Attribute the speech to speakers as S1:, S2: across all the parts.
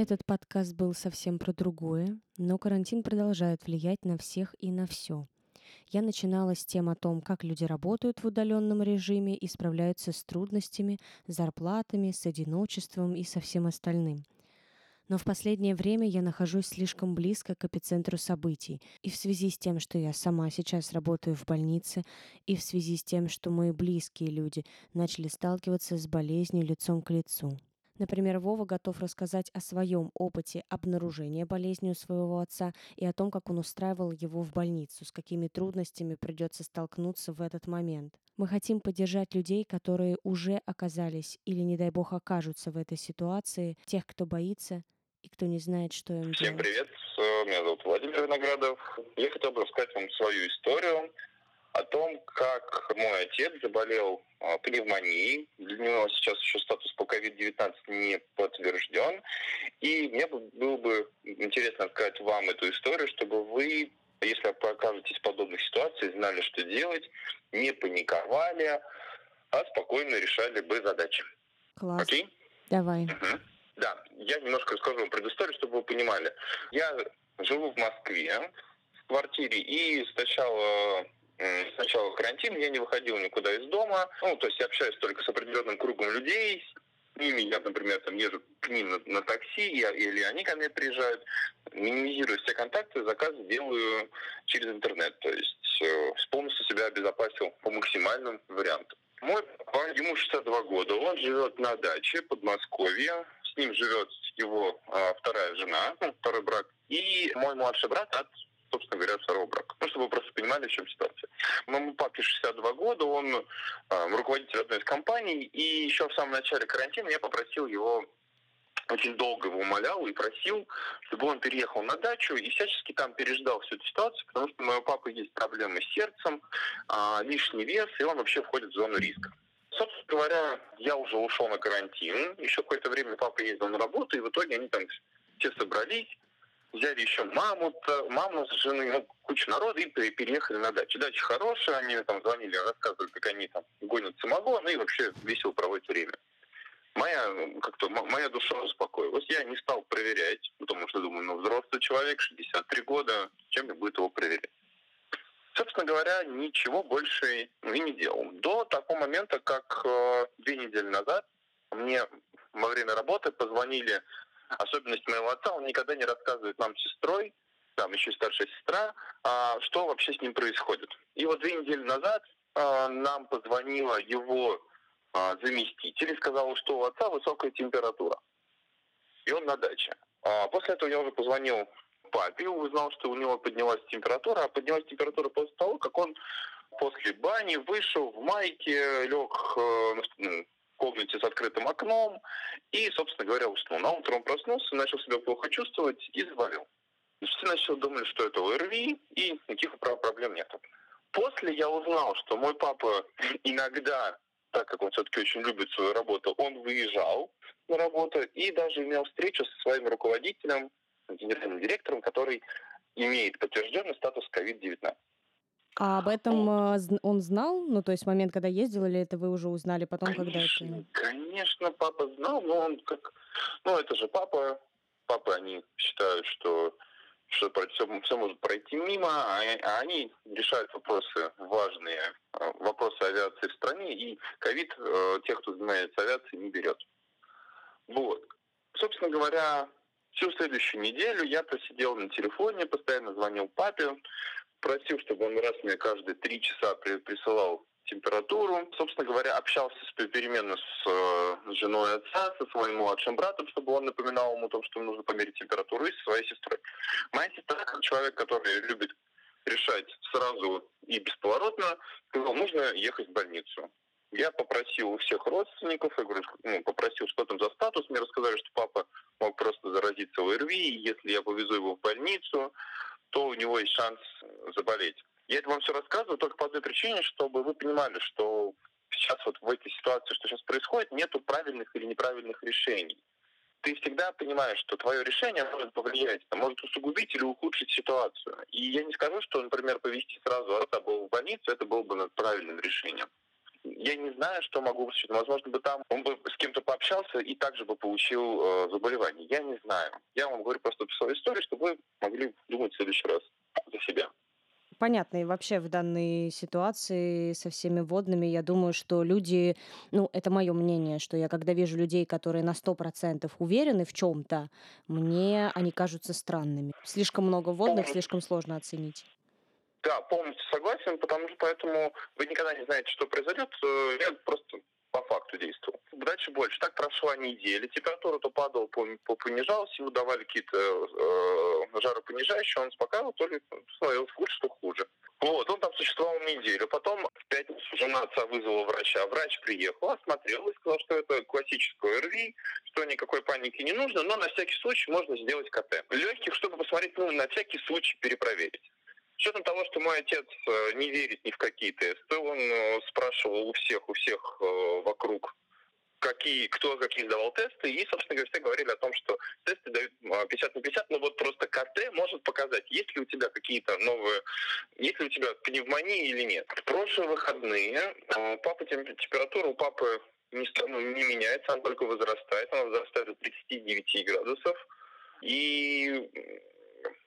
S1: Этот подкаст был совсем про другое, но карантин продолжает влиять на всех и на все. Я начинала с тем о том, как люди работают в удаленном режиме и справляются с трудностями, зарплатами, с одиночеством и со всем остальным. Но в последнее время я нахожусь слишком близко к эпицентру событий, и в связи с тем, что я сама сейчас работаю в больнице, и в связи с тем, что мои близкие люди начали сталкиваться с болезнью лицом к лицу. Например, Вова готов рассказать о своем опыте обнаружения болезни у своего отца и о том, как он устраивал его в больницу, с какими трудностями придется столкнуться в этот момент. Мы хотим поддержать людей, которые уже оказались или, не дай бог, окажутся в этой ситуации, тех, кто боится и кто не знает, что им
S2: Всем
S1: делать.
S2: привет, меня зовут Владимир Виноградов. Я хотел бы рассказать вам свою историю о том, как мой отец заболел а, пневмонией. Для него сейчас еще статус по COVID-19 не подтвержден. И мне было бы интересно рассказать вам эту историю, чтобы вы, если окажетесь в подобных ситуациях, знали, что делать, не паниковали, а спокойно решали бы задачи.
S1: Класс.
S2: Окей?
S1: Давай.
S2: Мгм. Да, я немножко расскажу вам предысторию, чтобы вы понимали. Я живу в Москве, в квартире, и сначала сначала карантин, я не выходил никуда из дома. Ну, то есть я общаюсь только с определенным кругом людей. С ними я, например, там езжу к ним на, на такси, я- или они ко мне приезжают. Минимизирую все контакты, заказы делаю через интернет. То есть э, полностью себя обезопасил по максимальным вариантам. Мой папа, ему 62 года, он живет на даче Подмосковье. С ним живет его а, вторая жена, ну, второй брак, и мой младший брат от, собственно говоря, второго брака. Ну, чтобы вы просто понимали, в чем ситуация. Моему папе 62 года, он а, руководитель одной из компаний, и еще в самом начале карантина я попросил его очень долго его умолял и просил, чтобы он переехал на дачу и всячески там переждал всю эту ситуацию, потому что у моего папы есть проблемы с сердцем, а, лишний вес, и он вообще входит в зону риска. Собственно говоря, я уже ушел на карантин. Еще какое-то время папа ездил на работу, и в итоге они там все собрались, взяли еще маму, маму с женой, ну, кучу народа, и пере- переехали на дачу. Дача хорошая, они там звонили, рассказывали, как они там гонят самогон, и вообще весело проводят время. Моя, как-то, моя душа успокоилась. Я не стал проверять, потому что думаю, ну, взрослый человек, 63 года, чем мне будет его проверять? Собственно говоря, ничего больше и не делал. До такого момента, как э, две недели назад мне во время работы позвонили, особенность моего отца, он никогда не рассказывает нам сестрой, там еще старшая сестра, а, что вообще с ним происходит. И вот две недели назад а, нам позвонила его а, заместитель и сказала, что у отца высокая температура. И он на даче. А после этого я уже позвонил папе, узнал, что у него поднялась температура, а поднялась температура после того, как он после бани вышел в майке, лег э, комнате с открытым окном и, собственно говоря, уснул. На утро он проснулся, начал себя плохо чувствовать и заболел. Все начали думали, что это ОРВИ, и никаких про- проблем нет. После я узнал, что мой папа иногда, так как он все-таки очень любит свою работу, он выезжал на работу и даже имел встречу со своим руководителем, генеральным директором, который имеет подтвержденный статус COVID-19.
S1: А об этом э, зн- он знал? Ну, то есть момент, когда ездил, или это вы уже узнали потом, когда
S2: Конечно,
S1: это...
S2: конечно, папа знал, но он как... Ну, это же папа. Папы, они считают, что что все, все может пройти мимо, а, а они решают вопросы важные, э, вопросы авиации в стране, и ковид э, тех, кто занимается авиацией, не берет. Вот. Собственно говоря, всю следующую неделю я просидел на телефоне, постоянно звонил папе, просил, чтобы он раз мне каждые три часа при- присылал температуру. Собственно говоря, общался с, переменно с э, женой отца, со своим младшим братом, чтобы он напоминал ему о том, что нужно померить температуру, и со своей сестрой. Моя сестра, как человек, который любит решать сразу и бесповоротно, сказал, нужно ехать в больницу. Я попросил у всех родственников, я говорю, ну, попросил, что там за статус. Мне рассказали, что папа мог просто заразиться ОРВИ, и если я повезу его в больницу, то у него есть шанс заболеть. Я это вам все рассказываю только по одной причине, чтобы вы понимали, что сейчас вот в этой ситуации, что сейчас происходит, нету правильных или неправильных решений. Ты всегда понимаешь, что твое решение может повлиять, может усугубить или ухудшить ситуацию. И я не скажу, что, например, повезти сразу отца было в больницу, это было бы правильным решением. Я не знаю, что могу высчитать. Возможно, бы там он бы с кем-то пообщался и также бы получил э, заболевание. Я не знаю. Я вам говорю просто свою историю, чтобы вы могли думать в следующий раз за себя.
S1: Понятно. И вообще в данной ситуации со всеми водными, я думаю, что люди, ну, это мое мнение, что я когда вижу людей, которые на 100% уверены в чем-то, мне они кажутся странными. Слишком много водных, слишком сложно оценить.
S2: Да, полностью согласен, потому что поэтому вы никогда не знаете, что произойдет. Э, я просто по факту действовал. Дальше больше. Так прошла неделя. Температура то падала, по понижалась, ему давали какие-то э, жаропонижающие, он успокаивал, то ли становилось хуже, что хуже. Вот, он там существовал неделю. Потом в пятницу жена отца вызвала врача. Врач приехал, осмотрел и сказал, что это классическое РВИ, что никакой паники не нужно, но на всякий случай можно сделать КТ. Легких, чтобы посмотреть, ну, на всякий случай перепроверить. Учетом того, что мой отец э, не верит ни в какие тесты, он э, спрашивал у всех, у всех э, вокруг, какие, кто какие сдавал тесты, и, собственно говоря, все говорили о том, что тесты дают 50 на 50, но вот просто КТ может показать, есть ли у тебя какие-то новые, есть ли у тебя пневмония или нет. В прошлые выходные папа температура у папы не, ну, не меняется, она только возрастает, она возрастает до 39 градусов. И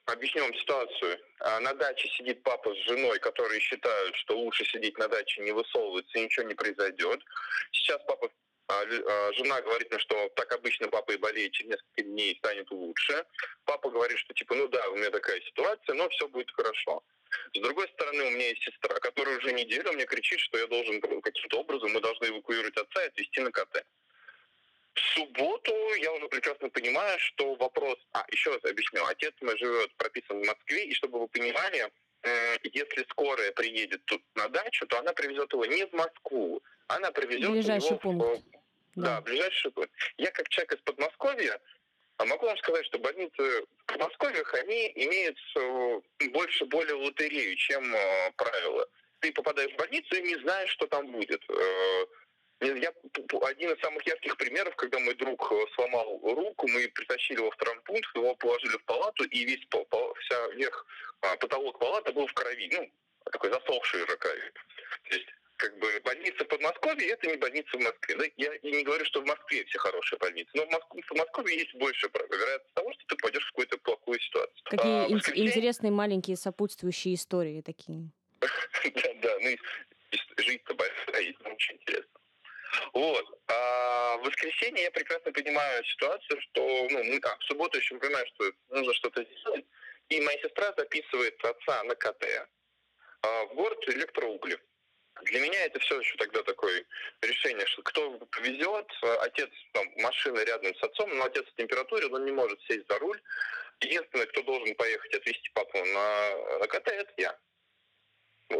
S2: Объясню вам ситуацию. А, на даче сидит папа с женой, которые считают, что лучше сидеть на даче, не высовываться, и ничего не произойдет. Сейчас папа а, а, жена говорит мне, что так обычно папа и болеет, через несколько дней станет лучше. Папа говорит, что типа, ну да, у меня такая ситуация, но все будет хорошо. С другой стороны, у меня есть сестра, которая уже неделю мне кричит, что я должен каким-то образом, мы должны эвакуировать отца и отвезти на КТ. В субботу я уже прекрасно понимаю, что вопрос... А, еще раз объясню. Отец мой живет, прописан в Москве, и чтобы вы понимали, если скорая приедет тут на дачу, то она привезет его не в Москву, она привезет
S1: ближайший его пункт. в...
S2: Да. да, ближайший пункт. Я как человек из Подмосковья а могу вам сказать, что больницы в Подмосковьях, они имеют э, больше более лотерею, чем э, правило. Ты попадаешь в больницу и не знаешь, что там будет. Э, я один из самых ярких примеров, когда мой друг э, сломал руку, мы притащили его в травмпункт, его положили в палату, и весь пол, пол, вся верх, а, потолок палаты был в крови, ну, такой засохший уже крови. То есть как бы больница в Подмосковье это не больница в Москве. Да? Я, я не говорю, что в Москве все хорошие больницы, но в, Москве, в Подмосковье есть больше вероятность того, что ты пойдешь в какую-то плохую ситуацию.
S1: Какие а, воскресенье... интересные маленькие сопутствующие истории такие.
S2: Да, да, ну жизнь-то большая, очень интересно. Вот. А в воскресенье я прекрасно понимаю ситуацию, что ну, мы а, в субботу еще понимаю, что нужно что-то сделать. И моя сестра записывает отца на КТ а, в город электроугли. Для меня это все еще тогда такое решение, что кто повезет, отец, там, машина рядом с отцом, но отец в температуре, он не может сесть за руль. Единственный, кто должен поехать отвезти папу на, на КТ, это я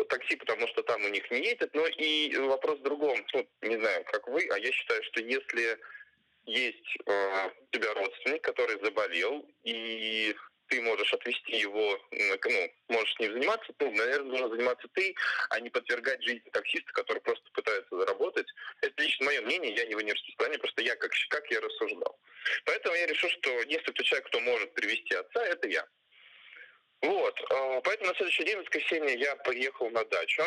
S2: такси, потому что там у них не едет. Но и вопрос в другом. Ну, не знаю, как вы, а я считаю, что если есть э, у тебя родственник, который заболел, и ты можешь отвести его, ну, можешь ним заниматься, ну, наверное, нужно заниматься ты, а не подвергать жизни таксиста, который просто пытается заработать. Это лично мое мнение, я не в университете, просто я как, как я рассуждал. Поэтому я решил, что если кто человек, кто может привести отца, это я. Вот, а, поэтому на следующий день, в воскресенье, я поехал на дачу.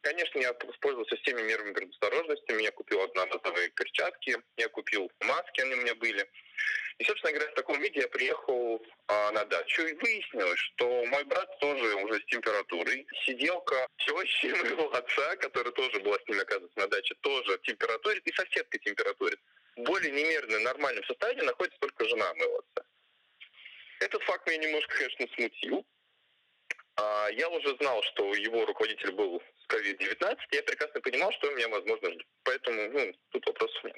S2: Конечно, я воспользовался всеми мерами предосторожности. Я купил одноразовые перчатки, я купил маски, они у меня были. И, собственно говоря, в таком виде я приехал а, на дачу и выяснилось, что мой брат тоже уже с температурой. Сиделка тещи моего отца, которая тоже была с ним, оказывается, на даче, тоже температурит и соседка температурит. Более немерно нормальном состоянии находится только жена моего отца. Этот факт меня немножко, конечно, смутил. А, я уже знал, что его руководитель был с COVID-19, я прекрасно понимал, что меня возможно ждет. Поэтому ну, тут вопросов нет.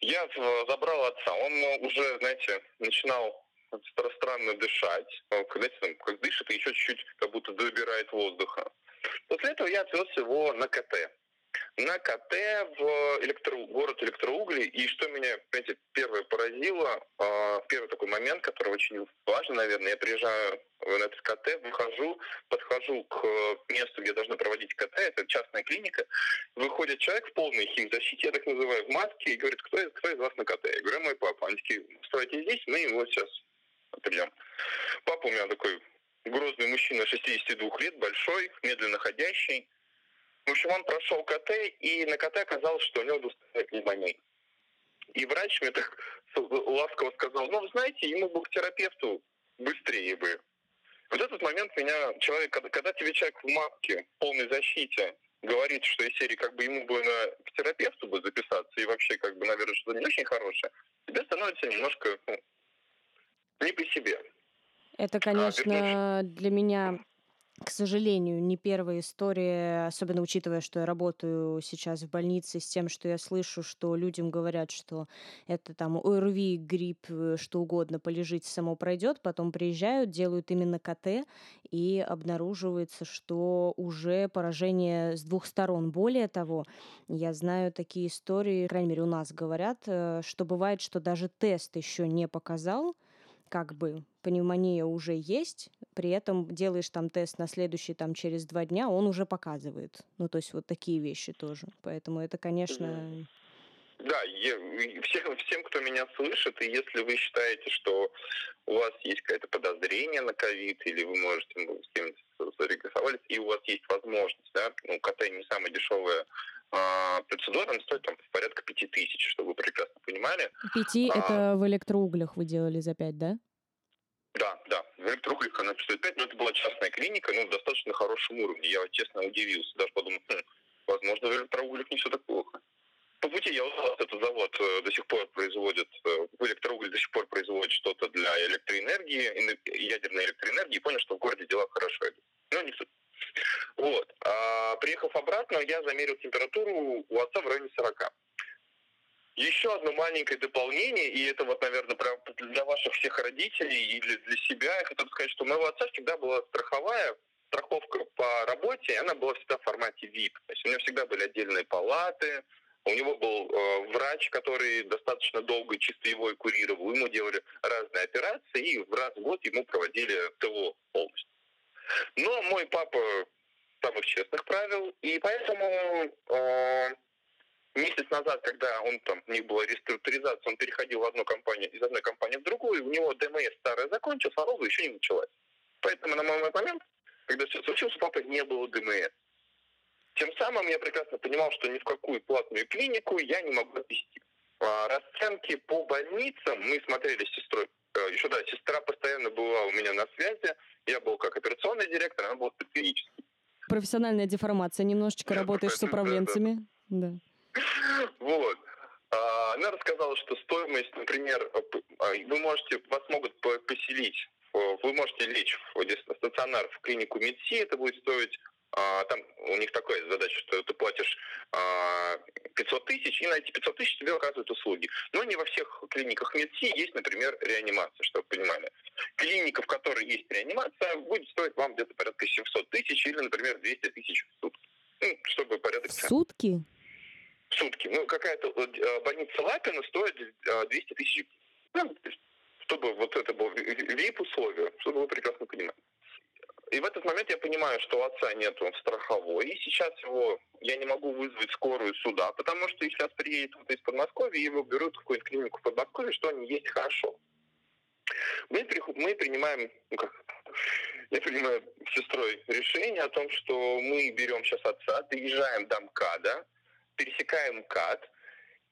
S2: Я забрал отца. Он уже, знаете, начинал странно дышать. Когда там, как дышит, и еще чуть-чуть как будто добирает воздуха. После этого я отвез его на КТ на КТ в электро, город электроугли. И что меня, понимаете, первое поразило, э, первый такой момент, который очень важен, наверное, я приезжаю на этот КТ, выхожу, подхожу к месту, где должны проводить КТ, это частная клиника, выходит человек в полной химзащите, я так называю, в маске, и говорит, кто, кто из вас на КТ? Я говорю, мой папа. Они такие, стойте здесь, мы его сейчас определим. Папа у меня такой грозный мужчина 62 лет, большой, медленно ходящий, В общем, он прошел КТ, и на КТ оказалось, что у него двусторонняя пневмония. И врач мне так ласково сказал, ну, знаете, ему бы к терапевту быстрее бы. Вот этот момент меня человек, когда, когда тебе человек в маске, в полной защите, говорит, что из серии как бы ему бы на, к терапевту бы записаться, и вообще, как бы, наверное, что-то не очень хорошее, тебе становится немножко ну, не по себе.
S1: Это, а, конечно, а, для меня к сожалению, не первая история, особенно учитывая, что я работаю сейчас в больнице с тем, что я слышу, что людям говорят, что это там ОРВИ, грипп, э, что угодно, полежите, само пройдет, потом приезжают, делают именно КТ, и обнаруживается, что уже поражение с двух сторон. Более того, я знаю такие истории, крайней мере, у нас говорят, э, что бывает, что даже тест еще не показал, как бы пневмония уже есть, при этом делаешь там тест на следующий там через два дня, он уже показывает. Ну, то есть вот такие вещи тоже. Поэтому это, конечно...
S2: Да, я, всем, всем, кто меня слышит, и если вы считаете, что у вас есть какое-то подозрение на ковид, или вы можете ну, с кем-то зарегистрировались, и у вас есть возможность, да, ну, КТ не самая дешевая а, процедура, она стоит там порядка тысяч, чтобы вы прекрасно понимали.
S1: Пяти а, это в электроуглях вы делали за пять, да?
S2: Да, да. В электроуглях она стоит пять, но это была частная клиника, ну, в достаточно хорошем уровне. Я, честно, удивился. Даже подумал, хм, возможно, в электроуглях не все так плохо. По пути я узнал, что этот завод э, до сих пор производит, э, электроуголь до сих пор производит что-то для электроэнергии, ядерной электроэнергии, и понял, что в городе дела хорошо идут. Но не суть. Вот. А, приехав обратно, я замерил температуру у отца в районе 40. Еще одно маленькое дополнение, и это вот, наверное, прям для ваших всех родителей или для себя, я хотел сказать, что у моего отца всегда была страховая страховка по работе, она была всегда в формате VIP. То есть у него всегда были отдельные палаты, у него был э, врач, который достаточно долго чисто его и курировал. Ему делали разные операции, и раз в год ему проводили ТО полностью. Но мой папа самых честных правил, и поэтому э, месяц назад, когда он там, у них была реструктуризация, он переходил в одну компанию, из одной компании в другую, у него ДМС старая закончилась, а новая еще не началась. Поэтому на мой момент, когда все случилось, у папы не было ДМС. Тем самым я прекрасно понимал, что ни в какую платную клинику я не могу отвести. Расценки по больницам мы смотрели с сестрой. Э, Еще да, сестра постоянно была у меня на связи. Я был как операционный директор, она была стратегический.
S1: Профессиональная деформация. Немножечко работаешь с управленцами. Да.
S2: Вот. А, она рассказала, что стоимость, например, а, вы можете, вас могут поселить, вы можете лечь в стационар в клинику МИДСИ, это будет стоить а, там у них такая задача, что ты платишь 500 тысяч, и на эти 500 тысяч тебе оказывают услуги. Но не во всех клиниках МЕДСИ есть, например, реанимация, чтобы вы понимали. Клиника, в которой есть реанимация, будет стоить вам где-то порядка 700 тысяч или, например, 200 тысяч в сутки. Ну, чтобы порядок...
S1: В сутки?
S2: В сутки. Ну, какая-то э, больница Лапина стоит 200 э, тысяч. Ну, чтобы вот это было VIP-условие, чтобы вы прекрасно понимали. И в этот момент я понимаю, что у отца нет страховой, и сейчас его я не могу вызвать скорую сюда, потому что сейчас приедет кто-то из Подмосковья, его берут в какую-нибудь клинику в Подмосковье, что они есть хорошо. Мы, мы принимаем, ну как, я принимаю с сестрой решение о том, что мы берем сейчас отца, доезжаем до МКАДа, пересекаем МКАД,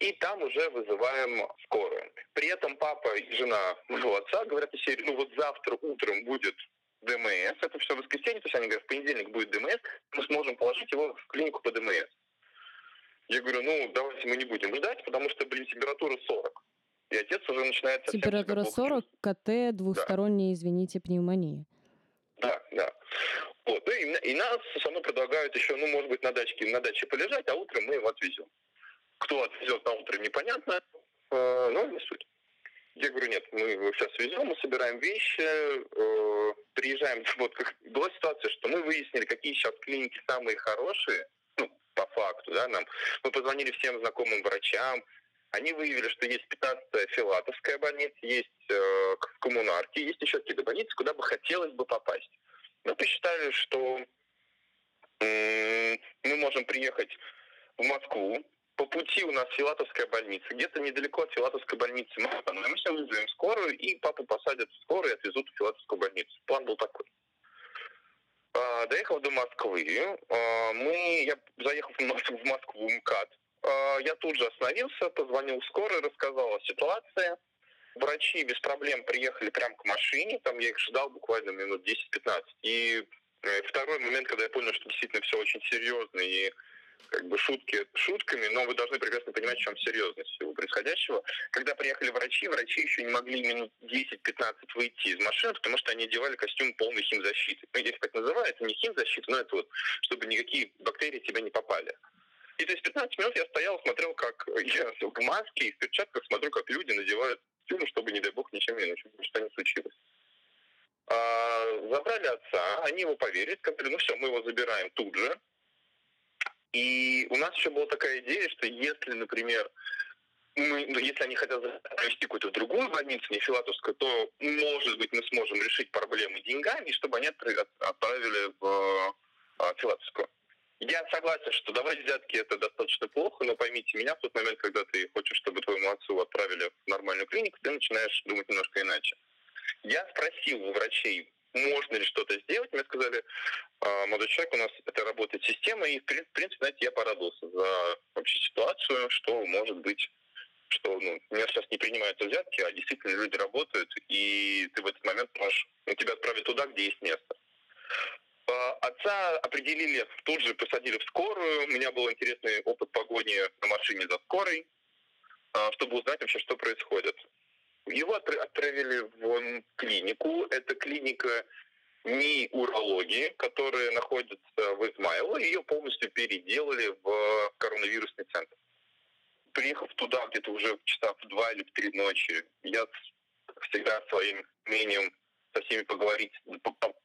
S2: и там уже вызываем скорую. При этом папа и жена моего отца говорят из серии, ну вот завтра утром будет ДМС, это все воскресенье, то есть они говорят, в понедельник будет ДМС, мы сможем положить его в клинику по ДМС. Я говорю, ну, давайте мы не будем ждать, потому что, блин, температура 40. И отец уже начинает...
S1: Температура 40, КТ, двухсторонняя, да. извините, пневмония.
S2: Да, да. Вот. Ну, и, и нас со мной предлагают еще, ну, может быть, на дачке, на даче полежать, а утром мы его отвезем. Кто отвезет на утро, непонятно, э, но не суть. Я говорю, нет, мы его сейчас везем, мы собираем вещи, э, приезжаем. Вот как была ситуация, что мы выяснили, какие сейчас клиники самые хорошие, ну, по факту, да, нам. Мы позвонили всем знакомым врачам, они выявили, что есть 15-я Филатовская больница, есть э, в Коммунарке, есть еще какие-то больницы, куда бы хотелось бы попасть. Мы посчитали, что э, мы можем приехать в Москву, по пути у нас Филатовская больница. Где-то недалеко от Филатовской больницы мы остановимся, вызовем скорую, и папу посадят в скорую и отвезут в Филатовскую больницу. План был такой. А, доехал до Москвы. А, мы, я заехал в Москву МКАД. А, я тут же остановился, позвонил в скорую, рассказал о ситуации. Врачи без проблем приехали прямо к машине, там я их ждал буквально минут 10-15. И э, второй момент, когда я понял, что действительно все очень серьезно и как бы шутки шутками, но вы должны прекрасно понимать, в чем серьезность всего происходящего. Когда приехали врачи, врачи еще не могли минут 10-15 выйти из машины, потому что они одевали костюм полной химзащиты. Ну, здесь так называется, не химзащита, но это вот, чтобы никакие бактерии тебя не попали. И то есть 15 минут я стоял, смотрел, как я в маске и в перчатках смотрю, как люди надевают костюмы, чтобы, не дай бог, ничем не что не случилось. А, забрали отца, они ему поверили, сказали, ну все, мы его забираем тут же. И у нас еще была такая идея, что если, например, мы, ну, если они хотят провести какую-то другую больницу, не Филатовскую, то, может быть, мы сможем решить проблемы деньгами, чтобы они отправили в а, Филатовскую. Я согласен, что давать взятки это достаточно плохо, но поймите меня, в тот момент, когда ты хочешь, чтобы твоему отцу отправили в нормальную клинику, ты начинаешь думать немножко иначе. Я спросил у врачей, можно ли что-то сделать. Мне сказали, «А, молодой человек, у нас это работает система, и в принципе, знаете, я порадовался за вообще ситуацию, что может быть что ну, у меня сейчас не принимаются взятки, а действительно люди работают, и ты в этот момент можешь, ну, тебя отправить туда, где есть место. А, отца определили, тут же посадили в скорую. У меня был интересный опыт погони на машине за скорой, а, чтобы узнать вообще, что происходит. Его отправили в клинику. Это клиника не урологии, которая находится в Измайлово. Ее полностью переделали в коронавирусный центр. Приехав туда где-то уже часа в два или в три ночи, я всегда своим мнением со всеми поговорить,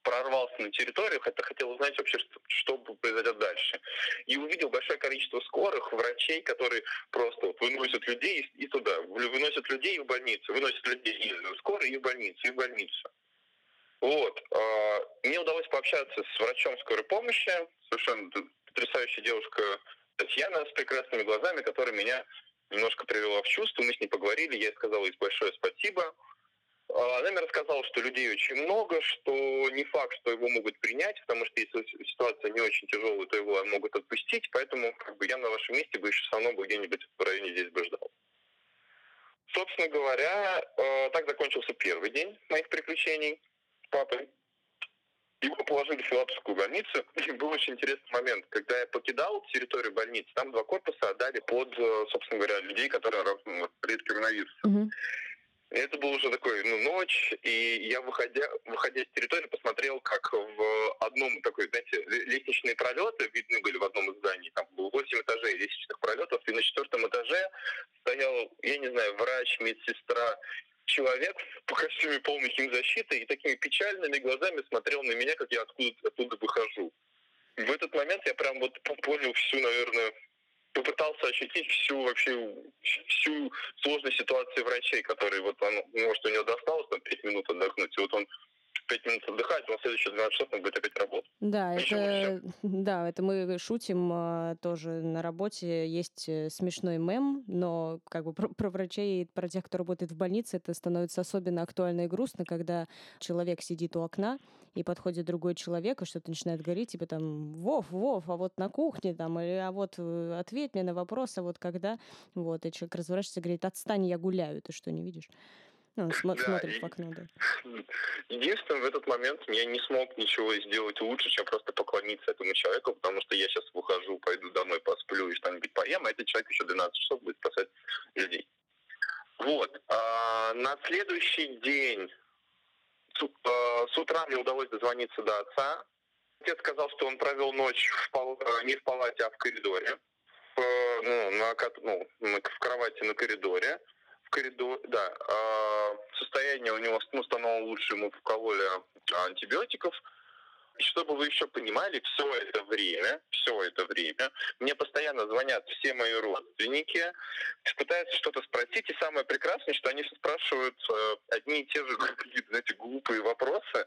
S2: прорвался на территорию, хотя хотел узнать вообще, что, что произойдет дальше. И увидел большое количество скорых, врачей, которые просто вот выносят людей и, туда, выносят людей в больницу, выносят людей из скорой и в больницу, и в больницу. Вот. А, мне удалось пообщаться с врачом скорой помощи, совершенно потрясающая девушка Татьяна с прекрасными глазами, которая меня немножко привела в чувство. Мы с ней поговорили, я ей сказал ей большое спасибо. Она мне рассказала, что людей очень много, что не факт, что его могут принять, потому что если ситуация не очень тяжелая, то его могут отпустить, поэтому как бы, я на вашем месте бы еще все равно где-нибудь в районе здесь бы ждал. Собственно говоря, э, так закончился первый день моих приключений с папой. Его положили в Филатовскую больницу. И был очень интересный момент. Когда я покидал территорию больницы, там два корпуса отдали под, э, собственно говоря, людей, которые перед коронавирусом. Mm-hmm. Это был уже такой, ну, ночь, и я, выходя, выходя с территории, посмотрел, как в одном такой, знаете, лестничные пролеты видны были в одном из зданий. Там было 8 этажей лестничных пролетов, и на четвертом этаже стоял, я не знаю, врач, медсестра, человек в костюме полной химзащиты и такими печальными глазами смотрел на меня, как я откуда, оттуда выхожу. В этот момент я прям вот понял всю, наверное, попытался ощутить всю вообще всю сложность ситуации врачей, которые вот он, может, у него досталось там 5 минут отдохнуть, и вот он 5 минут отдыхать, а следующие 12 часов он будет опять работать.
S1: Да, это, да, это мы шутим а, тоже на работе. Есть э, смешной мем, но как бы про, про врачей, про тех, кто работает в больнице, это становится особенно актуально и грустно, когда человек сидит у окна, и подходит другой человек, и что-то начинает говорить, типа там, Вов, Вов, а вот на кухне там, или а вот э, ответь мне на вопрос, а вот когда, вот, и человек разворачивается и говорит, отстань, я гуляю, ты что, не видишь? Ну, см- да, смотрит в окно, да.
S2: Единственное, в этот момент я не смог ничего сделать лучше, чем просто поклониться этому человеку, потому что я сейчас выхожу, пойду домой, посплю и что-нибудь поем, а этот человек еще 12 часов будет спасать людей. Вот. А на следующий день с, а, с утра мне удалось дозвониться до отца. Отец сказал, что он провел ночь в пал... не в палате, а в коридоре. В, ну, на, ну, в кровати на коридоре в коридор, да, э, состояние у него ну, становилось лучше, ему вкололи антибиотиков. Чтобы вы еще понимали, все это время, все это время, мне постоянно звонят все мои родственники, пытаются что-то спросить, и самое прекрасное, что они спрашивают э, одни и те же знаете, глупые вопросы,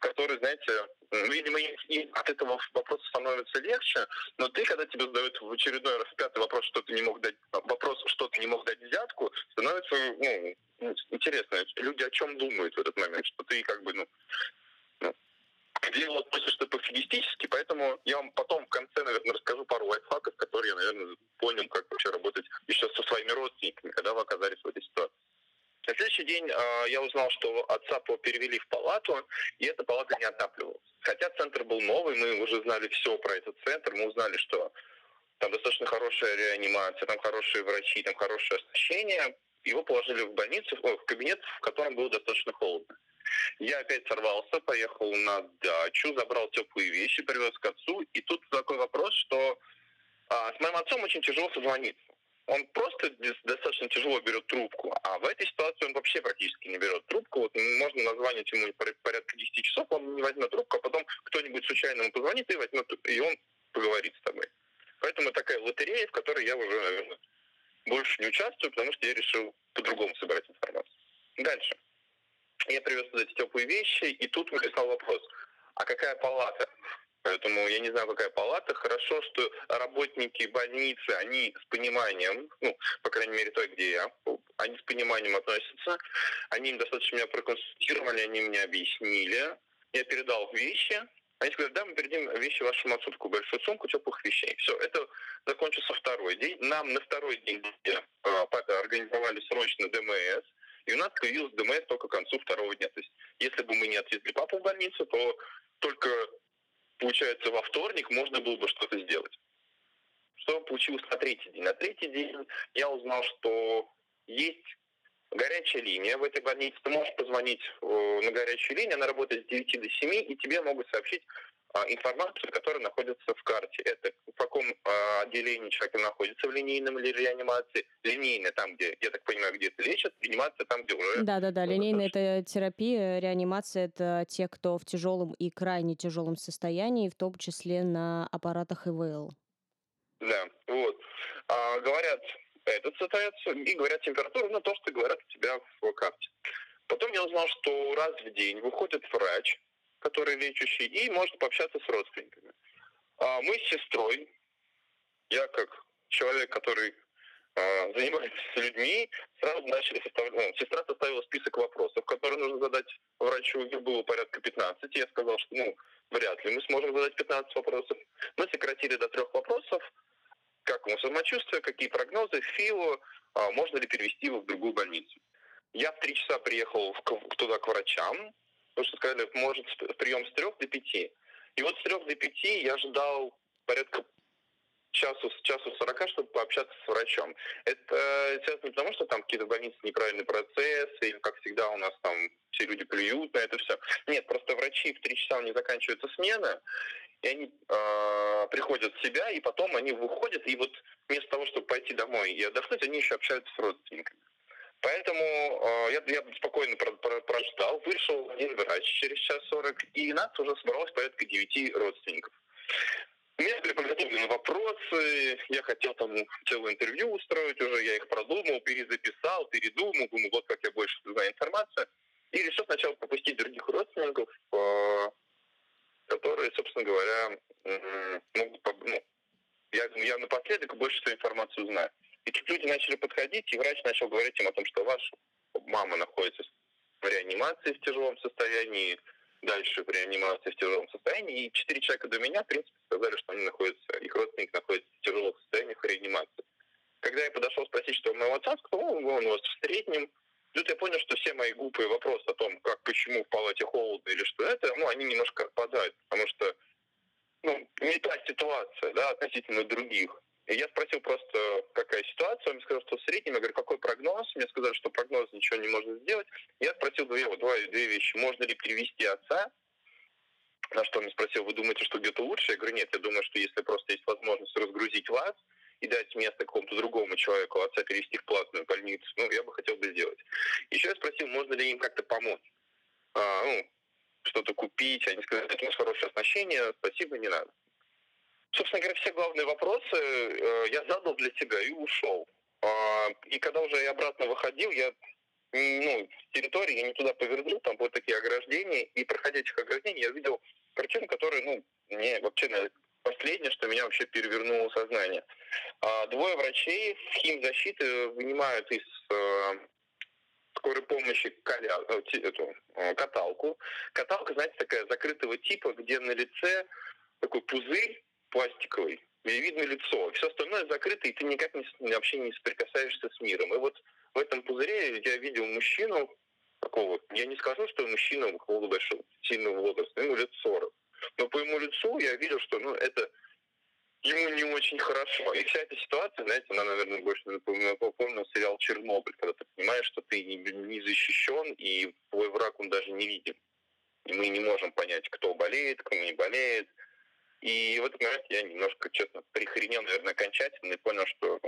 S2: которые, знаете, видимо, им от этого вопрос становится легче, но ты, когда тебе задают в очередной раз пятый вопрос, что ты не мог дать, вопрос, что ты не мог дать взятку, становится, ну, интересно, люди о чем думают в этот момент, что ты как бы, ну, где его относятся пофигистически, поэтому я вам потом в конце, наверное, расскажу пару лайфхаков, которые я, наверное, понял, как вообще работать еще со своими родственниками, когда вы оказались в этой ситуации. На следующий день э, я узнал, что отца перевели в палату, и эта палата не отапливалась. Хотя центр был новый, мы уже знали все про этот центр, мы узнали, что там достаточно хорошая реанимация, там хорошие врачи, там хорошее оснащение. Его положили в больницу, в кабинет, в котором было достаточно холодно. Я опять сорвался, поехал на дачу, забрал теплые вещи, привез к отцу. И тут такой вопрос, что а, с моим отцом очень тяжело созвониться. Он просто достаточно тяжело берет трубку, а в этой ситуации он вообще практически не берет трубку. Вот можно названить ему порядка 10 часов, он не возьмет трубку, а потом кто-нибудь случайно ему позвонит и возьмет и он поговорит с тобой. Поэтому такая лотерея, в которой я уже, наверное, больше не участвую, потому что я решил по-другому собирать информацию. Дальше. Я привез туда теплые вещи, и тут вылезал вопрос, а какая палата? Поэтому я не знаю, какая палата. Хорошо, что работники больницы, они с пониманием, ну, по крайней мере, той, где я, они с пониманием относятся. Они достаточно меня проконсультировали, они мне объяснили. Я передал вещи. Они сказали, да, мы передадим вещи вашему отцу, такую большую сумку теплых вещей. Все, это закончился второй день. Нам на второй день э, организовали срочно ДМС. И у нас появилась ДМС только к концу второго дня. То есть, если бы мы не отвезли папу в больницу, то только, получается, во вторник можно было бы что-то сделать. Что получилось на третий день? На третий день я узнал, что есть горячая линия в этой больнице. Ты можешь позвонить э, на горячую линию, она работает с 9 до 7, и тебе могут сообщить информацию, которая находится в карте. Это в каком а, отделении человек находится, в линейном или реанимации. Линейная там, где, я так понимаю, где это лечат, реанимация там, где уже...
S1: Да-да-да, линейная — это терапия, реанимация — это те, кто в тяжелом и крайне тяжелом состоянии, в том числе на аппаратах ИВЛ.
S2: Да, вот. А, говорят эту цитацию и говорят температуру, ну, то, что говорят у тебя в карте. Потом я узнал, что раз в день выходит врач, который лечащий, и может пообщаться с родственниками. А мы с сестрой, я как человек, который а, занимается с людьми, сразу начали составлять... Ну, сестра составила список вопросов, которые нужно задать врачу. Их было порядка 15. Я сказал, что ну, вряд ли мы сможем задать 15 вопросов. Мы сократили до трех вопросов. Как ему самочувствие, какие прогнозы, ФИО, а, можно ли перевести его в другую больницу. Я в три часа приехал туда к врачам, потому что сказали, может прием с трех до пяти. И вот с трех до пяти я ждал порядка часу, часу сорока, чтобы пообщаться с врачом. Это связано потому, что там какие-то больницы неправильные процессы, или как всегда у нас там все люди плюют на это все. Нет, просто врачи в три часа у них заканчивается смена, и они э, приходят в себя, и потом они выходят, и вот вместо того, чтобы пойти домой и отдохнуть, они еще общаются с родственниками. Поэтому э, я, я спокойно про, про, прождал, вышел один врач через час сорок, и нас уже собралось порядка девяти родственников. У меня были подготовлены вопросы, я хотел там целое интервью устроить уже, я их продумал, перезаписал, передумал, думал, вот как я больше знаю информацию. И решил сначала пропустить других родственников, э, которые, собственно говоря, могут, ну, я, я напоследок больше свою информацию знаю. И тут люди начали подходить, и врач начал говорить им о том, что ваша мама находится в реанимации в тяжелом состоянии, дальше в реанимации в тяжелом состоянии. И четыре человека до меня, в принципе, сказали, что они находятся, их родственник находится в тяжелом состоянии в реанимации. Когда я подошел спросить, что у моего отца, сказал, он у вас в среднем. Тут я понял, что все мои глупые вопросы о том, как, почему в палате холодно или что это, ну, они немножко отпадают, потому что ну, не та ситуация, да, относительно других. Я спросил просто, какая ситуация. Он мне сказал, что в среднем. Я говорю, какой прогноз? Мне сказали, что прогноз ничего не может сделать. Я спросил две, два, две вещи. Можно ли перевести отца? На что он мне спросил, вы думаете, что где-то лучше? Я говорю, нет, я думаю, что если просто есть возможность разгрузить вас и дать место какому-то другому человеку, отца перевести в платную больницу, ну, я бы хотел бы сделать. Еще я спросил, можно ли им как-то помочь. А, ну, что-то купить. Они сказали, это у нас хорошее оснащение, спасибо, не надо. Собственно говоря, все главные вопросы э, я задал для себя и ушел. А, и когда уже я обратно выходил, я ну, с территории, я не туда повернул, там были такие ограждения, и проходя этих ограждений, я видел картину, которая, ну, мне вообще последнее, что меня вообще перевернуло сознание. А, двое врачей в химзащиты вынимают из э, скорой помощи коля... Э, эту, э, каталку. Каталка, знаете, такая закрытого типа, где на лице такой пузырь пластиковый, где видно лицо. Все остальное закрыто, и ты никак не, вообще не соприкасаешься с миром. И вот в этом пузыре я видел мужчину такого, я не скажу, что мужчина какого-то большого, сильного возраста, ему лет 40. Но по ему лицу я видел, что ну, это ему не очень хорошо. И вся эта ситуация, знаете, она, наверное, больше напомнила сериал «Чернобыль», когда ты понимаешь, что ты не защищен, и твой враг, он даже не видим. И мы не можем понять, кто болеет, кто не болеет. И в этот момент я немножко, честно, прихренел, наверное, окончательно и понял, что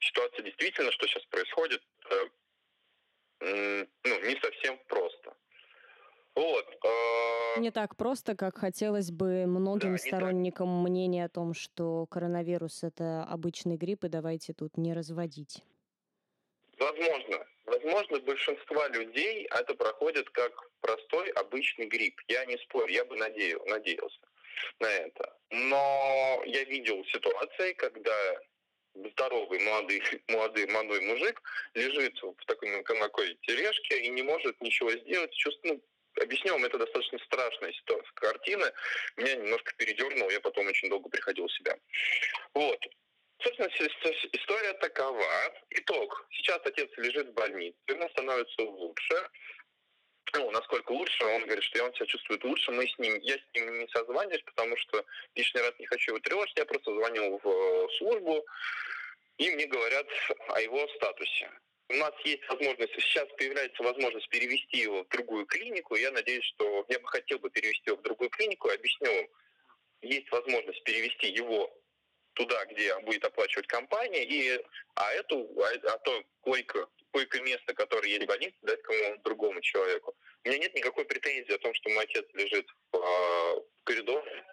S2: ситуация действительно, что сейчас происходит, ну, не совсем просто. Вот.
S1: Э... Не так просто, как хотелось бы многим да, сторонникам так. мнения о том, что коронавирус это обычный грипп, и давайте тут не разводить.
S2: Возможно. Возможно, большинство людей это проходит как простой обычный грипп. Я не спорю, я бы надеял, надеялся на это. Но я видел ситуации, когда здоровый молодой, молодой, молодой мужик лежит в такой, на такой тележке и не может ничего сделать, чувствует, ну, объясню вам, это достаточно страшная ситуация. Картина меня немножко передернула, я потом очень долго приходил в себя. Вот. Собственно, история такова. Итог. Сейчас отец лежит в больнице, ему становится лучше. Ну, насколько лучше, он говорит, что он себя чувствует лучше. Мы с ним, я с ним не созваниваюсь, потому что лишний раз не хочу его тревожить. Я просто звоню в э, службу, и мне говорят о его статусе. У нас есть возможность, сейчас появляется возможность перевести его в другую клинику. Я надеюсь, что я бы хотел бы перевести его в другую клинику. Объясню вам, есть возможность перевести его туда, где будет оплачивать компания, и, а, эту, а, а то койка, койко-место, которое есть в больнице, дать кому другому человеку. У меня нет никакой претензии о том, что мой отец лежит в, э, в коридоре.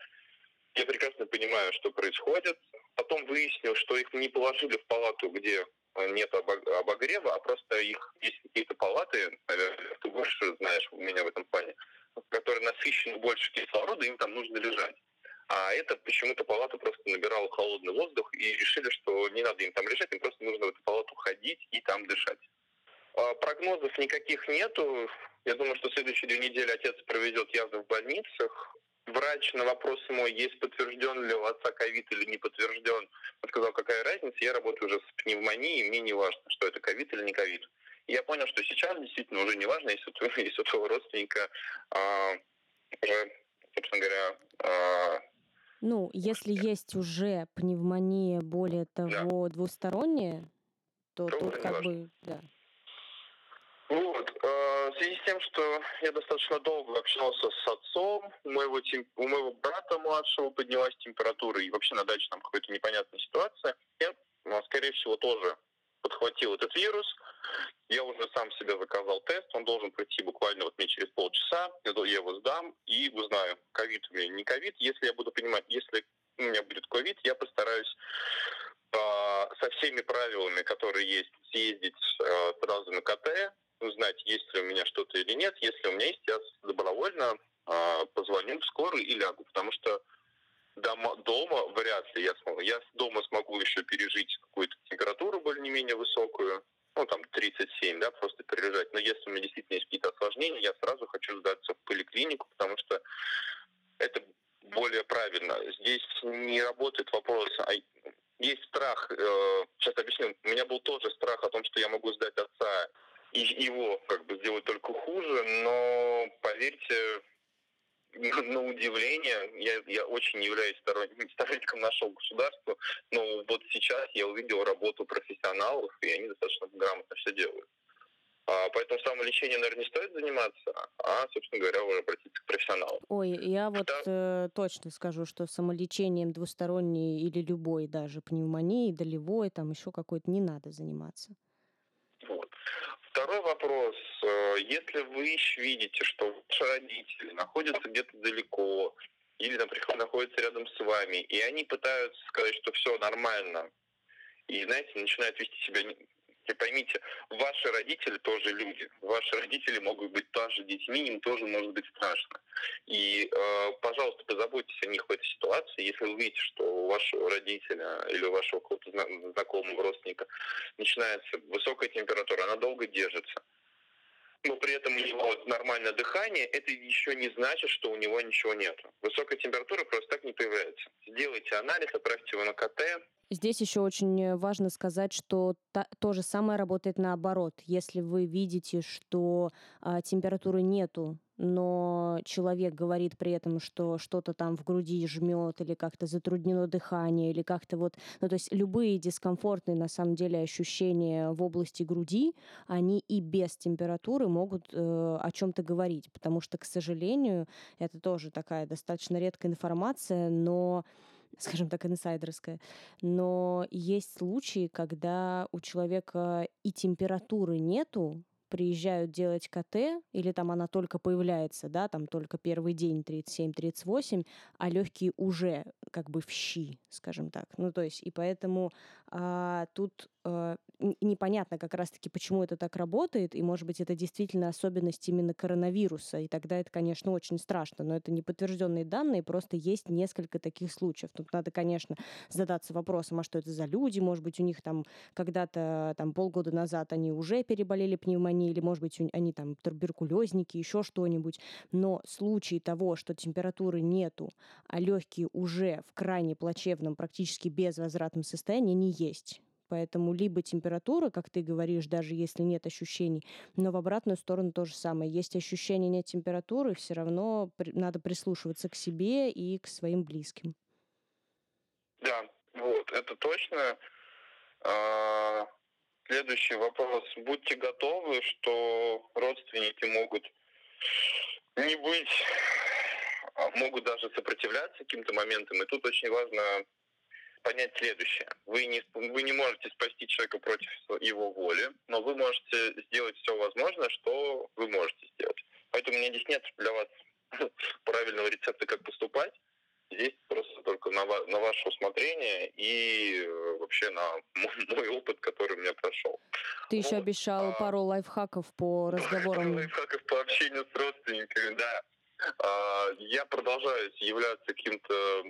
S2: Я прекрасно понимаю, что происходит. Потом выяснил, что их не положили в палату, где нет обогрева, а просто их есть какие-то палаты, наверное, ты больше знаешь у меня в этом плане, которые насыщены больше кислорода, им там нужно лежать. А это почему-то палата просто набирала холодный воздух и решили, что не надо им там лежать, им просто нужно в эту палату ходить и там дышать. А прогнозов никаких нету. Я думаю, что следующие две недели отец проведет явно в больницах. Врач на вопрос мой, есть подтвержден ли у отца ковид или не подтвержден, сказал, какая разница, я работаю уже с пневмонией, мне не важно, что это ковид или не ковид. Я понял, что сейчас действительно уже не важно, если у, твоего родственника уже, собственно говоря, а,
S1: ну, если есть уже пневмония, более того, да. двусторонняя, то, то тут как важно. бы, да.
S2: Вот. Э, в связи с тем, что я достаточно долго общался с отцом, у моего, у моего брата младшего поднялась температура, и вообще на даче там какая-то непонятная ситуация, я, ну, скорее всего, тоже подхватил этот вирус. Я уже сам себе заказал тест, он должен пройти буквально вот мне через полчаса. Я его сдам и узнаю, ковид у меня не ковид. Если я буду понимать, если у меня будет ковид, я постараюсь э, со всеми правилами, которые есть, съездить э, сразу на КТ, узнать, есть ли у меня что-то или нет. Если у меня есть, я добровольно э, позвоню в скорую и лягу, потому что дома, дома вряд ли я смогу. Я дома смогу еще пережить какую-то температуру более-менее высокую, ну, там, 37, да, просто перележать. Но если у меня действительно есть какие-то осложнения, я сразу хочу сдаться в поликлинику, потому что это более правильно. Здесь не работает вопрос, а есть страх, э, сейчас объясню, у меня был тоже страх о том, что я могу сдать отца и его как бы сделать только хуже, но поверьте, на удивление, я, я очень являюсь сторонником, сторонником нашего государства, но вот сейчас я увидел работу профессионалов, и они достаточно грамотно все делают. А, поэтому самолечением, наверное, не стоит заниматься, а, собственно говоря, уже обратиться к профессионалу.
S1: Ой, я вот да. э, точно скажу, что самолечением двусторонней или любой даже пневмонии, долевой, там еще какой-то не надо заниматься.
S2: Вот. Второй вопрос. Э, если вы видите, что ваши родители находятся где-то далеко, или, например, находятся рядом с вами, и они пытаются сказать, что все нормально, и, знаете, начинают вести себя и поймите, ваши родители тоже люди. Ваши родители могут быть тоже детьми, им тоже может быть страшно. И, э, пожалуйста, позаботьтесь о них в этой ситуации. Если вы видите, что у вашего родителя или у вашего какого-то знакомого родственника начинается высокая температура, она долго держится, но при этом у него нормальное дыхание, это еще не значит, что у него ничего нет. Высокая температура просто так не появляется. Сделайте анализ, отправьте его на КТ,
S1: Здесь еще очень важно сказать, что та, то же самое работает наоборот. Если вы видите, что а, температуры нету, но человек говорит при этом, что что-то там в груди жмет или как-то затруднено дыхание, или как-то вот, ну то есть любые дискомфортные на самом деле ощущения в области груди, они и без температуры могут э, о чем-то говорить, потому что, к сожалению, это тоже такая достаточно редкая информация, но скажем так, инсайдерская. Но есть случаи, когда у человека и температуры нету, приезжают делать КТ, или там она только появляется, да, там только первый день 37-38, а легкие уже как бы в щи, скажем так. Ну, то есть, и поэтому а, тут а, непонятно как раз-таки, почему это так работает, и, может быть, это действительно особенность именно коронавируса, и тогда это, конечно, очень страшно, но это не подтвержденные данные, просто есть несколько таких случаев. Тут надо, конечно, задаться вопросом, а что это за люди, может быть, у них там когда-то, там, полгода назад они уже переболели пневмонией, или, может быть, они там туберкулезники, еще что-нибудь, но случаи того, что температуры нету, а легкие уже в крайне плачевном, практически безвозвратном состоянии, не есть. Поэтому либо температура, как ты говоришь, даже если нет ощущений, но в обратную сторону то же самое. Есть ощущение, нет температуры, все равно надо прислушиваться к себе и к своим близким.
S2: Да, вот, это точно. А, следующий вопрос. Будьте готовы, что родственники могут не быть, а могут даже сопротивляться каким-то моментам. И тут очень важно понять следующее. Вы не, вы не можете спасти человека против его воли, но вы можете сделать все возможное, что вы можете сделать. Поэтому у меня здесь нет для вас правильного рецепта, как поступать. Здесь просто только на, на ваше усмотрение и э, вообще на мой, опыт, который у меня прошел.
S1: Ты вот. еще обещал а, пару лайфхаков по разговорам.
S2: Лайфхаков по общению с родственниками, да. А, я продолжаю являться каким-то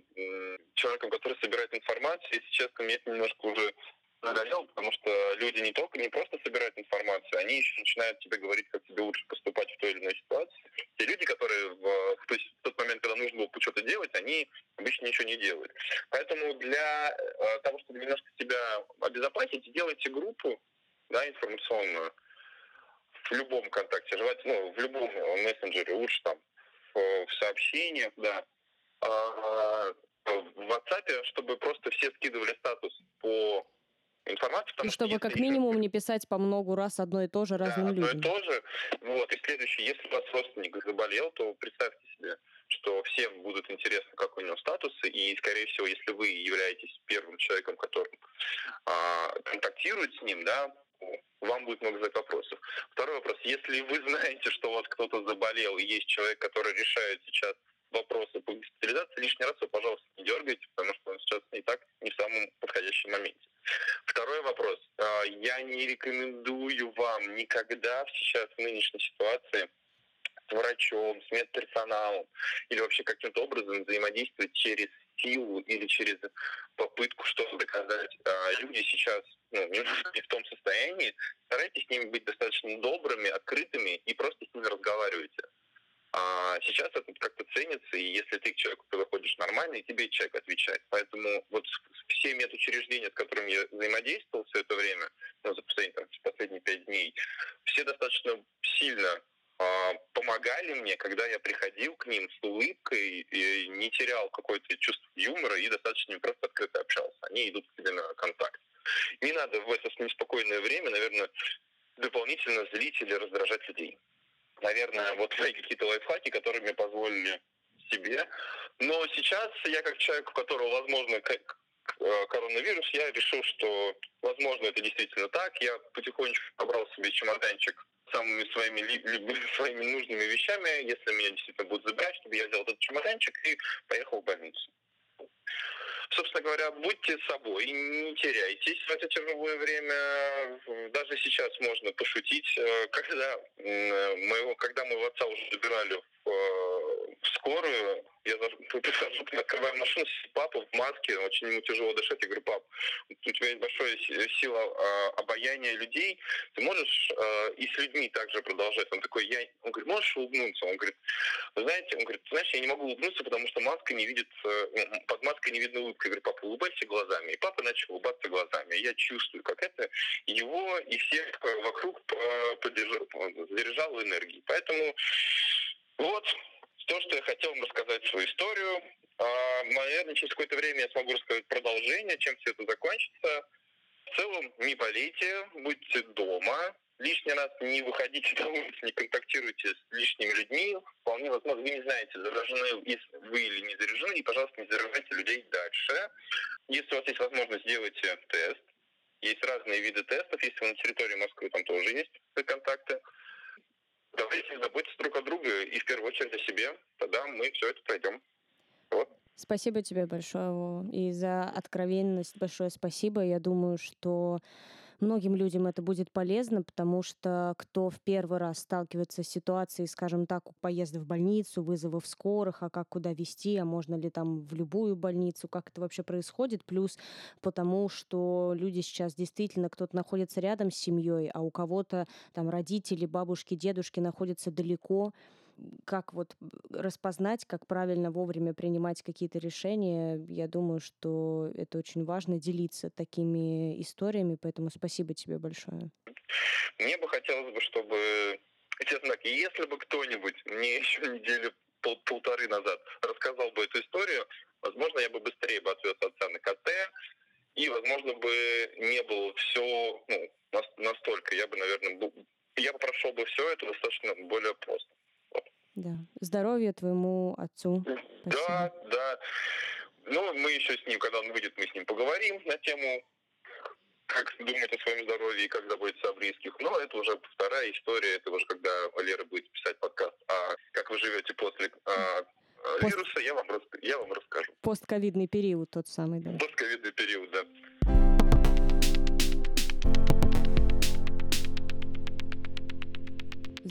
S2: человеком, который собирает информацию. Если честно, мне это немножко уже надоело, потому что люди не только не просто собирают информацию, они еще начинают тебе говорить, как тебе лучше поступать в той или иной ситуации. Те люди, которые в, то есть, в тот момент, когда нужно было что-то делать, они обычно ничего не делают. Поэтому для э, того, чтобы немножко себя обезопасить, делайте группу да, информационную в любом контакте, желательно, ну, в любом мессенджере, лучше там в сообщениях, да, а, в WhatsApp, чтобы просто все скидывали статус по информации.
S1: И чтобы как минимум не писать по многу раз одно и то же разным да, людям.
S2: одно и то же. Вот. И следующее, если у вас родственник заболел, то представьте себе, что всем будут интересно, как у него статусы, и, скорее всего, если вы являетесь первым человеком, который а, контактирует с ним, да, вам будет много задать вопросов. Второй вопрос. Если вы знаете, что у вас кто-то заболел, и есть человек, который решает сейчас вопросы по госпитализации, лишний раз вы, пожалуйста, не дергайте, потому что он сейчас не так, не в самом подходящем моменте. Второй вопрос. А, я не рекомендую вам никогда сейчас в нынешней ситуации с врачом, с медперсоналом или вообще каким-то образом взаимодействовать через силу или через попытку что-то доказать. А люди сейчас ну, не в том состоянии. Старайтесь с ними быть достаточно добрыми, открытыми и просто с ними разговаривайте. А сейчас это как-то ценится, и если ты к человеку подходишь нормально, и тебе человек отвечает. Поэтому вот все медучреждения, с которыми я взаимодействовал все это время, ну, за последние, там, последние пять дней, все достаточно сильно а, помогали мне, когда я приходил к ним с улыбкой, и не терял какое-то чувство юмора и достаточно просто открыто общался. Они идут к тебе на контакт. Не надо в это неспокойное время, наверное, дополнительно злить или раздражать людей. Наверное, вот мои какие-то лайфхаки, которые мне позволили себе. Но сейчас я как человек, у которого, возможно, э, коронавирус, я решил, что, возможно, это действительно так. Я потихонечку собрал себе чемоданчик самыми своими, своими нужными вещами, если меня действительно будут забирать, чтобы я взял этот чемоданчик и поехал в больницу. Собственно говоря, будьте собой, не теряйтесь в это тяжелое время. Даже сейчас можно пошутить. Когда, моего, когда мы отца уже забирали в, скорую, я прихожу, открываю машину, папа в маске, очень ему тяжело дышать. Я говорю, пап, у тебя есть большая сила э, обаяния людей, ты можешь э, и с людьми также продолжать. Он такой, я, он говорит, можешь улыбнуться? Он говорит, знаете, он говорит, знаешь, я не могу улыбнуться, потому что маска не видит, э, под маской не видно улыбки. Я говорю, папа, улыбайся глазами. И папа начал улыбаться глазами. Я чувствую, как это его и всех вокруг поддержал, заряжало энергией. Поэтому вот, то, что я хотел вам рассказать свою историю. А, наверное, через какое-то время я смогу рассказать продолжение, чем все это закончится. В целом, не болейте, будьте дома, лишний раз не выходите на улицу, не контактируйте с лишними людьми. Вполне возможно, вы не знаете, заражены вы или не заражены, и, пожалуйста, не заражайте людей дальше. Если у вас есть возможность, сделайте тест. Есть разные виды тестов. Если вы на территории Москвы, там тоже есть контакты. Давайте заботиться друг о друге и в первую очередь о себе. Тогда мы все это пройдем. Вот.
S1: Спасибо тебе большое. И за откровенность большое спасибо. Я думаю, что многим людям это будет полезно, потому что кто в первый раз сталкивается с ситуацией, скажем так, поезда в больницу, вызовов скорых, а как куда вести, а можно ли там в любую больницу, как это вообще происходит, плюс потому, что люди сейчас действительно, кто-то находится рядом с семьей, а у кого-то там родители, бабушки, дедушки находятся далеко, как вот распознать, как правильно вовремя принимать какие-то решения, я думаю, что это очень важно делиться такими историями, поэтому спасибо тебе большое.
S2: Мне бы хотелось бы, чтобы, честно так, если бы кто-нибудь мне еще недели пол полторы назад рассказал бы эту историю, возможно, я бы быстрее бы отвез отца на КТ, и, возможно, бы не было все ну, настолько. Я бы, наверное, был, я бы прошел бы все это достаточно более просто.
S1: Да. Здоровья твоему отцу.
S2: Спасибо. Да, да. Ну, мы еще с ним, когда он выйдет, мы с ним поговорим на тему, как думать о своем здоровье и как заботиться о близких. Но это уже вторая история, это уже когда Лера будет писать подкаст. А как вы живете после а, Пост... вируса, я вам, я вам расскажу.
S1: Постковидный период тот самый, да.
S2: Постковидный период, да.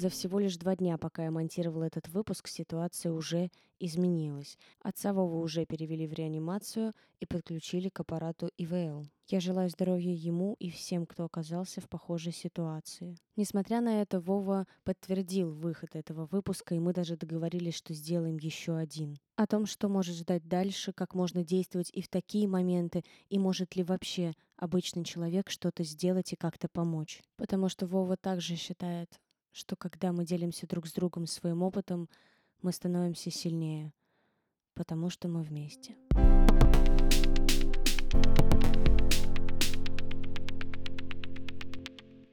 S1: За всего лишь два дня, пока я монтировала этот выпуск, ситуация уже изменилась. Отца Вову уже перевели в реанимацию и подключили к аппарату ИВЛ. Я желаю здоровья ему и всем, кто оказался в похожей ситуации. Несмотря на это, Вова подтвердил выход этого выпуска, и мы даже договорились, что сделаем еще один. О том, что может ждать дальше, как можно действовать и в такие моменты, и может ли вообще обычный человек что-то сделать и как-то помочь. Потому что Вова также считает, что когда мы делимся друг с другом своим опытом, мы становимся сильнее, потому что мы вместе. thank you